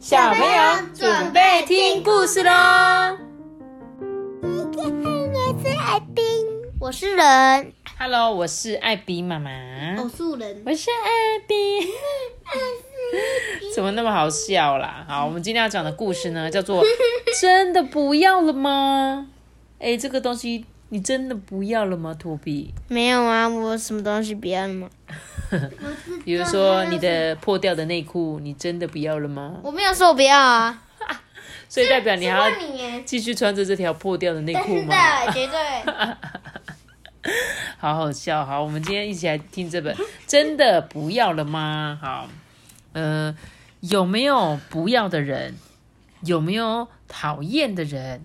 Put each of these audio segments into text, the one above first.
小朋友准备听故事喽。我是艾宾，我是人，Hello，我是艾比妈妈，我是人。我是艾比。怎么那么好笑啦？好，我们今天要讲的故事呢，叫做 《真的不要了吗》？哎，这个东西你真的不要了吗，托比？没有啊，我什么东西不要了吗？比如说你的破掉的内裤，你真的不要了吗？我没有说我不要啊。所以代表你还要继续穿着这条破掉的内裤真吗？的绝对。好好笑，好，我们今天一起来听这本《真的不要了吗》？好，呃，有没有不要的人？有没有讨厌的人？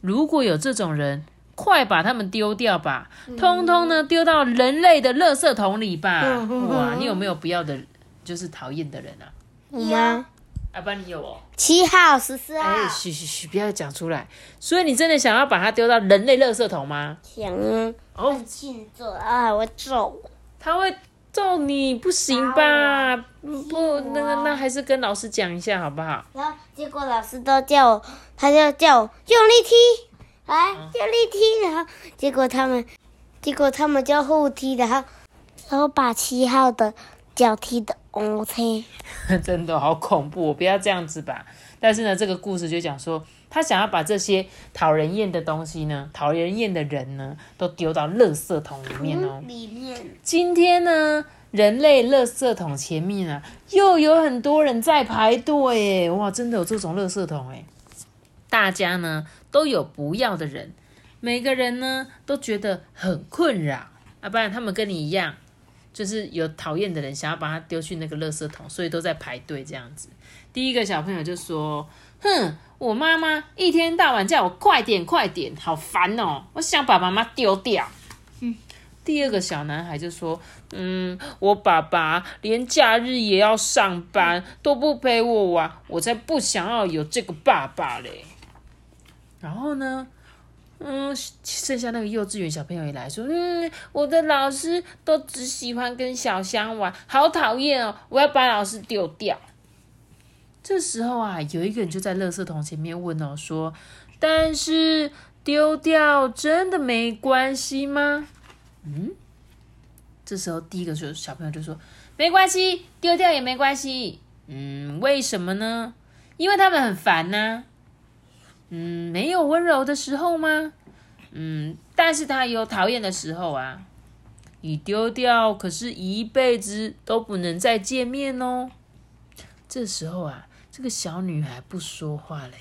如果有这种人，快把它们丢掉吧，通通呢丢到人类的垃圾桶里吧。嗯哇，你有没有不要的，就是讨厌的人啊？有吗？阿爸，你有哦？七号、十四号。哎，嘘嘘嘘，不要讲出来。所以你真的想要把它丢到人类垃圾桶吗？想啊，哦，庆祝啊，我揍。他会揍你，不行吧？不，那个那还是跟老师讲一下好不好？然后结果老师都叫我，他就叫我用力踢，来用力踢，然后结果他们，结果他们就互踢，然后然后把七号的脚踢的 OK。真的好恐怖，我不要这样子吧。但是呢，这个故事就讲说，他想要把这些讨人厌的东西呢，讨人厌的人呢，都丢到垃圾桶里面哦。里面今天呢，人类垃圾桶前面啊，又有很多人在排队耶！哇，真的有这种垃圾桶哎！大家呢都有不要的人，每个人呢都觉得很困扰啊，不然他们跟你一样，就是有讨厌的人想要把他丢去那个垃圾桶，所以都在排队这样子。第一个小朋友就说：“哼，我妈妈一天到晚叫我快点快点，好烦哦！我想把妈妈丢掉。”第二个小男孩就说：“嗯，我爸爸连假日也要上班，都不陪我玩，我才不想要有这个爸爸嘞。”然后呢，嗯，剩下那个幼稚园小朋友也来说：“嗯，我的老师都只喜欢跟小香玩，好讨厌哦！我要把老师丢掉。”这时候啊，有一个人就在垃圾桶前面问哦，说：“但是丢掉真的没关系吗？”嗯这时候，第一个就小朋友就说：“没关系，丢掉也没关系。”嗯，为什么呢？因为他们很烦呐、嗯，没有温柔的时候吗？嗯，但是他有讨厌的时候啊。你丢掉，可是一辈子都不能再见面哦。这时候啊，这个小女孩不说话嘞，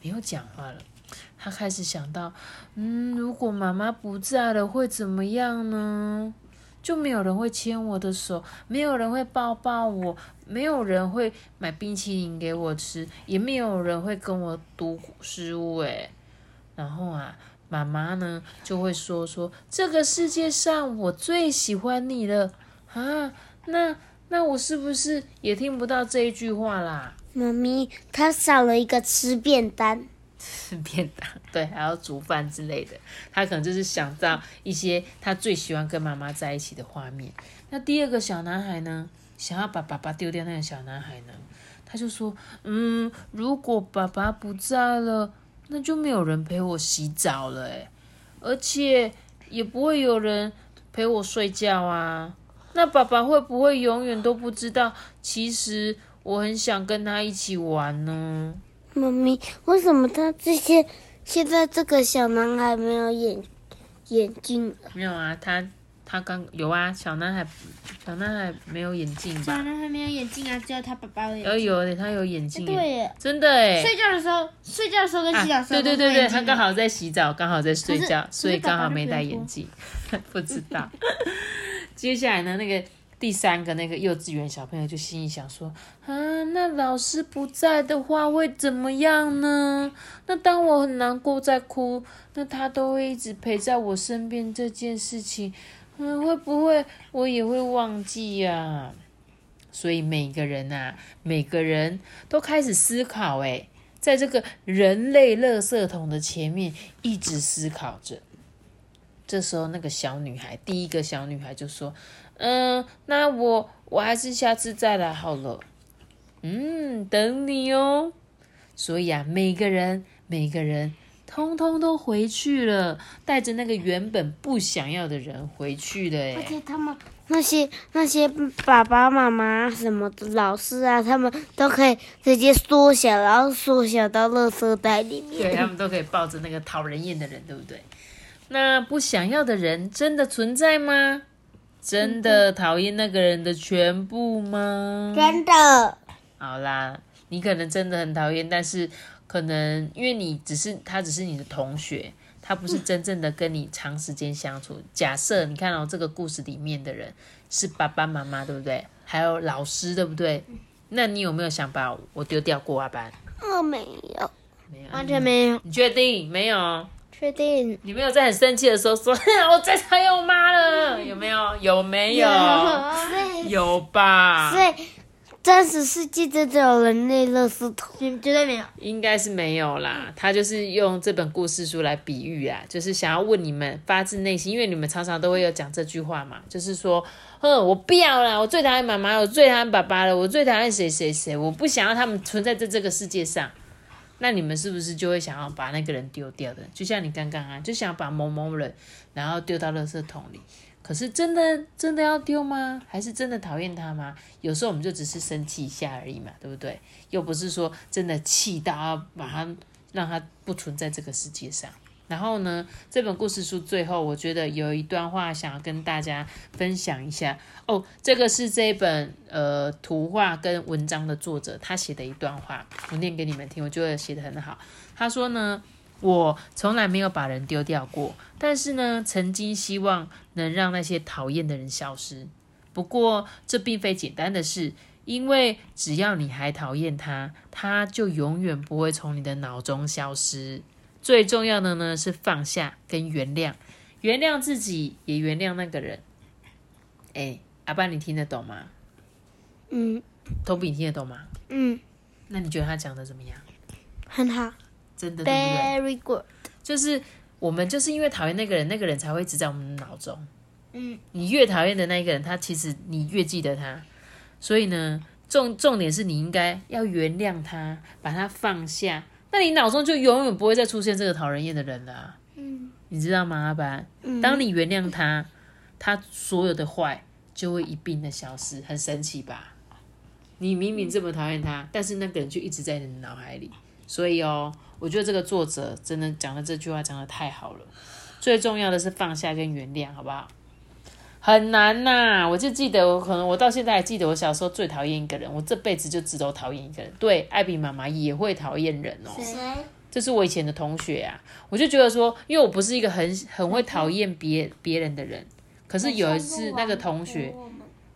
没有讲话了。她开始想到，嗯，如果妈妈不在了，会怎么样呢？就没有人会牵我的手，没有人会抱抱我，没有人会买冰淇淋给我吃，也没有人会跟我读诗物。诶，然后啊，妈妈呢就会说说这个世界上我最喜欢你了啊，那那我是不是也听不到这一句话啦？妈咪，他少了一个吃便当。吃便当，对，还要煮饭之类的。他可能就是想到一些他最喜欢跟妈妈在一起的画面。那第二个小男孩呢，想要把爸爸丢掉那个小男孩呢，他就说：“嗯，如果爸爸不在了，那就没有人陪我洗澡了，诶，而且也不会有人陪我睡觉啊。那爸爸会不会永远都不知道，其实我很想跟他一起玩呢？”妈咪，为什么他这些现在这个小男孩没有眼眼睛？没有啊，他他刚有啊，小男孩小男孩没有眼镜吧？男孩没有眼镜啊，只有他爸爸的眼有有的，他有眼镜耶，对耶，真的哎。睡觉的时候，睡觉的时候跟洗澡啊的，时候对对对对，他刚好在洗澡，刚好在睡觉，可是所以刚好没戴眼镜，不知道。接下来呢，那个第三个那个幼稚园小朋友就心里想说：啊，那老师不在的话会怎么样呢？那当我很难过在哭，那他都会一直陪在我身边这件事情，嗯，会不会我也会忘记呀、所以每个人啊，每个人都开始思考，诶，在这个人类垃圾桶的前面一直思考着。这时候，那个小女孩，第一个小女孩就说：“嗯，那我我还是下次再来好了。”嗯，等你哦。所以啊，每个人每个人通通都回去了，带着那个原本不想要的人回去了。而哎，且他们那些那些爸爸妈妈什么的老师啊，他们都可以直接缩小，然后缩小到垃圾袋里面对他。们都可以抱着那个讨人厌的人，对不对？那不想要的人真的存在吗？真的讨厌那个人的全部吗？真的，好啦，你可能真的很讨厌，但是可能因为你只是他只是你的同学，他不是真正的跟你长时间相处。假设你看到、这个故事里面的人是爸爸妈妈，对不对？还有老师，对不对？那你有没有想把我丢掉过啊？班我没有，没有，完全没有，你确定没有？确定。你没有在很生气的时候说 我最讨厌我妈了，有没有？有没有？有 吧？所以真实世界真的有人类垃圾桶？绝对没有。应该是没有啦，他就是用这本故事书来比喻啊，就是想要问你们发自内心，因为你们常常都会有讲这句话嘛，就是说，哼，我不要啦，我最讨厌妈妈，我最讨厌爸爸了，我最讨厌谁谁谁，我不想要他们存在在这个世界上。那你们是不是就会想要把那个人丢掉的？就像你刚刚啊，就想把某某人然后丢到垃圾桶里。可是真的真的要丢吗？还是真的讨厌他吗？有时候我们就只是生气一下而已嘛，对不对？又不是说真的气到把他让他不存在这个世界上。然后呢，这本故事书最后，我觉得有一段话想要跟大家分享一下哦。这个是这一本呃图画跟文章的作者他写的一段话，我念给你们听，我觉得写的很好。他说呢，我从来没有把人丢掉过，但是呢，曾经希望能让那些讨厌的人消失。不过这并非简单的事，因为只要你还讨厌他，他就永远不会从你的脑中消失。最重要的呢是放下跟原谅，原谅自己，也原谅那个人。哎，阿爸，你听得懂吗？嗯托比，你听得懂吗？嗯，那你觉得他讲的怎么样？很好真的？，very good。就是我们就是因为讨厌那个人，那个人才会一直在我们的脑中。嗯，你越讨厌的那一个人，他其实你越记得他。所以呢，重重点是你应该要原谅他，把他放下。那你脑中就永远不会再出现这个讨人厌的人了啊、嗯你知道吗，阿班？嗯，当你原谅他，他所有的坏就会一并的消失，很神奇吧？你明明这么讨厌他，但是那个人就一直在你的脑海里。所以哦，我觉得这个作者真的讲的这句话讲的太好了。最重要的是放下跟原谅，好不好？很难呐、我就记得，我可能我到现在还记得，我小时候最讨厌一个人，我这辈子就只都讨厌一个人。对，艾比妈妈也会讨厌人哦。谁？这是我以前的同学啊，我就觉得说，因为我不是一个很很会讨厌别别人的人，可是有一次那个同学，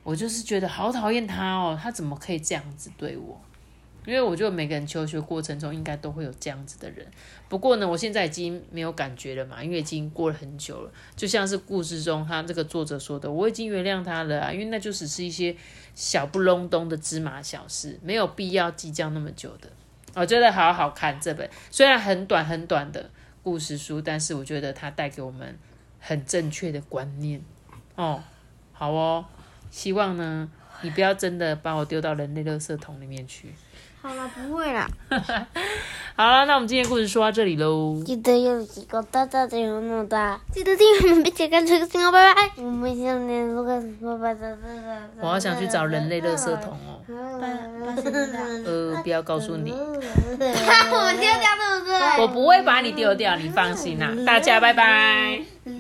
我就是觉得好讨厌他哦，他怎么可以这样子对我？因为我觉得每个人求学过程中应该都会有这样子的人，不过呢，我现在已经没有感觉了嘛，因为已经过了很久了。就像是故事中他这个作者说的，我已经原谅他了啊，因为那就只是一些小不隆咚的芝麻小事，没有必要计较那么久的。我觉得好好看这本，虽然很短很短的故事书，但是我觉得它带给我们很正确的观念哦。好哦，希望呢，你不要真的把我丢到人类垃圾桶里面去。好了，不会啦。好了，那我们今天故事说到这里喽。记得有几个大大的有那么大，记得订阅我们，并且关注这个信号，拜拜。我们下面如果拜拜拜拜。我好想去找人类垃圾桶哦。呃，不要告诉你，我们丢掉对不对？我不会把你丢掉，你放心啦、大家拜拜。嗯